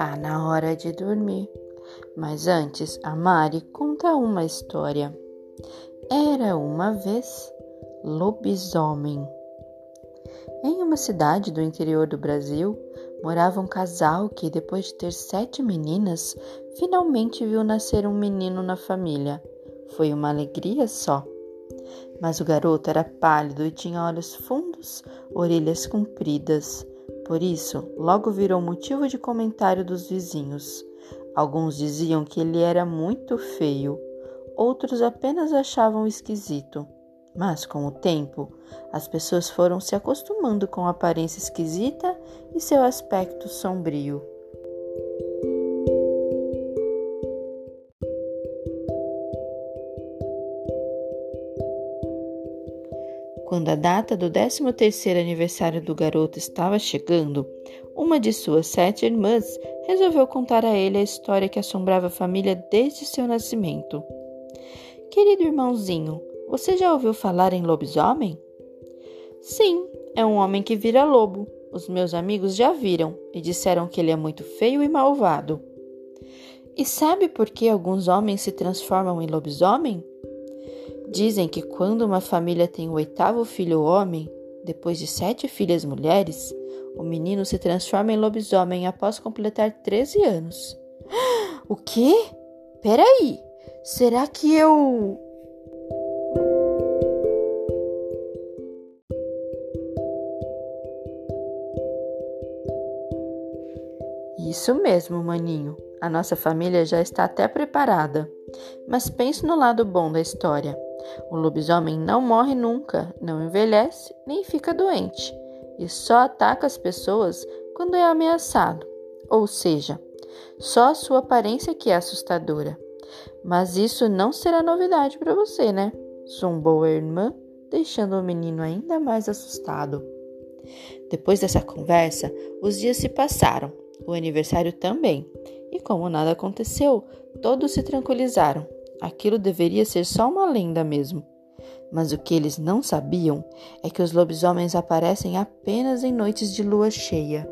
Tá na hora de dormir. Mas antes, a Mari conta uma história. Era uma vez lobisomem. Em uma cidade do interior do Brasil, morava um casal que, depois de ter sete meninas, finalmente viu nascer um menino na família. Foi uma alegria só. Mas o garoto era pálido e tinha olhos fundos, orelhas compridas. Por isso, logo virou motivo de comentário dos vizinhos. Alguns diziam que ele era muito feio, outros apenas achavam esquisito. Mas com o tempo, as pessoas foram se acostumando com a aparência esquisita e seu aspecto sombrio. Quando a data do 13º aniversário do garoto estava chegando, uma de suas sete irmãs resolveu contar a ele a história que assombrava a família desde seu nascimento. Querido irmãozinho, você já ouviu falar em lobisomem? Sim, é um homem que vira lobo. Os meus amigos já viram e disseram que ele é muito feio e malvado. E sabe por que alguns homens se transformam em lobisomem? Dizem que quando uma família tem o oitavo filho homem, depois de sete filhas mulheres, o menino se transforma em lobisomem após completar 13 anos. O quê? Peraí, será que eu. Isso mesmo, maninho. A nossa família já está até preparada. Mas pense no lado bom da história. O lobisomem não morre nunca, não envelhece nem fica doente e só ataca as pessoas quando é ameaçado. Ou seja, só a sua aparência que é assustadora. Mas isso não será novidade para você, né? Zumbou a irmã, deixando o menino ainda mais assustado. Depois dessa conversa, os dias se passaram, o aniversário também, e como nada aconteceu, todos se tranquilizaram Aquilo deveria ser só uma lenda mesmo. Mas o que eles não sabiam é que os lobisomens aparecem apenas em noites de lua cheia.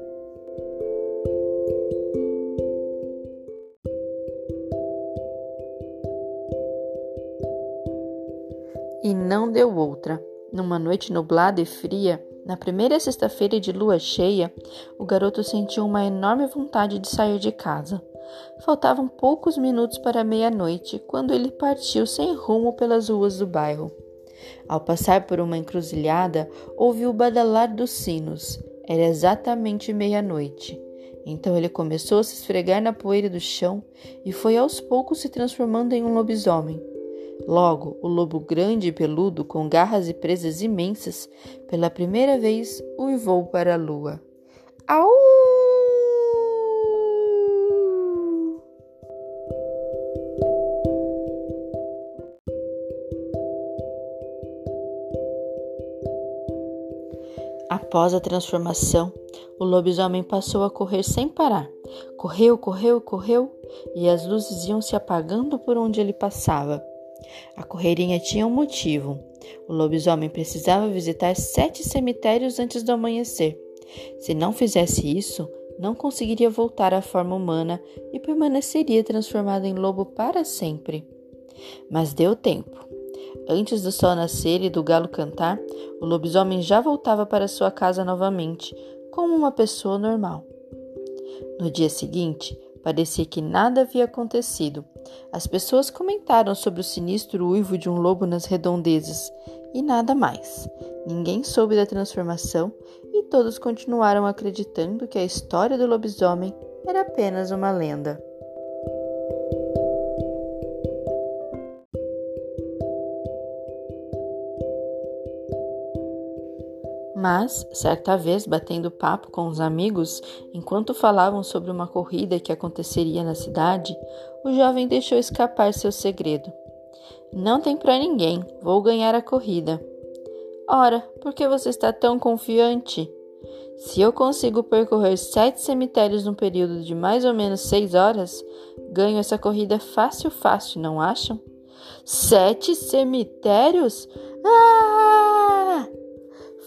E não deu outra. Numa noite nublada e fria, na primeira sexta-feira de lua cheia, o garoto sentiu uma enorme vontade de sair de casa. Faltavam poucos minutos para meia-noite quando ele partiu sem rumo pelas ruas do bairro. Ao passar por uma encruzilhada, ouviu o badalar dos sinos. Era exatamente meia-noite. Então ele começou a se esfregar na poeira do chão e foi aos poucos se transformando em um lobisomem. Logo, o lobo grande e peludo, com garras e presas imensas, pela primeira vez uivou para a lua. Au! Após a transformação, o lobisomem passou a correr sem parar. Correu, correu, correu, e as luzes iam se apagando por onde ele passava. A correirinha tinha um motivo. O lobisomem precisava visitar sete cemitérios antes do amanhecer. Se não fizesse isso, não conseguiria voltar à forma humana e permaneceria transformado em lobo para sempre. Mas deu tempo. Antes do sol nascer e do galo cantar, o lobisomem já voltava para sua casa novamente, como uma pessoa normal. No dia seguinte, parecia que nada havia acontecido. As pessoas comentaram sobre o sinistro uivo de um lobo nas redondezas e nada mais. Ninguém soube da transformação e todos continuaram acreditando que a história do lobisomem era apenas uma lenda. Mas, certa vez, batendo papo com os amigos, enquanto falavam sobre uma corrida que aconteceria na cidade, o jovem deixou escapar seu segredo. Não tem para ninguém, vou ganhar a corrida. Ora, por que você está tão confiante? Se eu consigo percorrer sete cemitérios num período de mais ou menos seis horas, ganho essa corrida fácil, fácil, não acham? Sete cemitérios? Ah!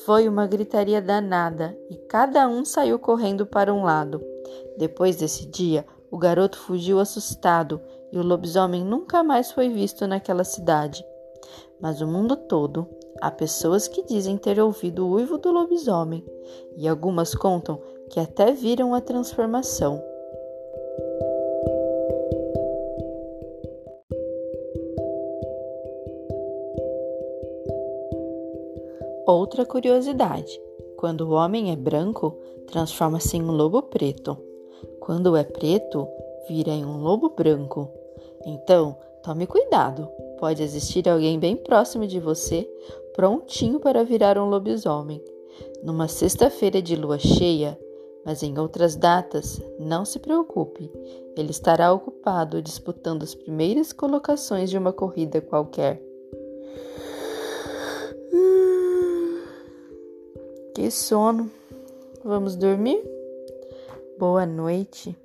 Foi uma gritaria danada e cada um saiu correndo para um lado. Depois desse dia, o garoto fugiu assustado e o lobisomem nunca mais foi visto naquela cidade. Mas o mundo todo há pessoas que dizem ter ouvido o uivo do lobisomem, e algumas contam que até viram a transformação. Outra curiosidade: quando o homem é branco, transforma-se em um lobo preto. Quando é preto, vira em um lobo branco. Então, tome cuidado. Pode existir alguém bem próximo de você, prontinho para virar um lobisomem. Numa sexta-feira de lua cheia, mas em outras datas, não se preocupe, ele estará ocupado disputando as primeiras colocações de uma corrida qualquer. Que sono! Vamos dormir? Boa noite.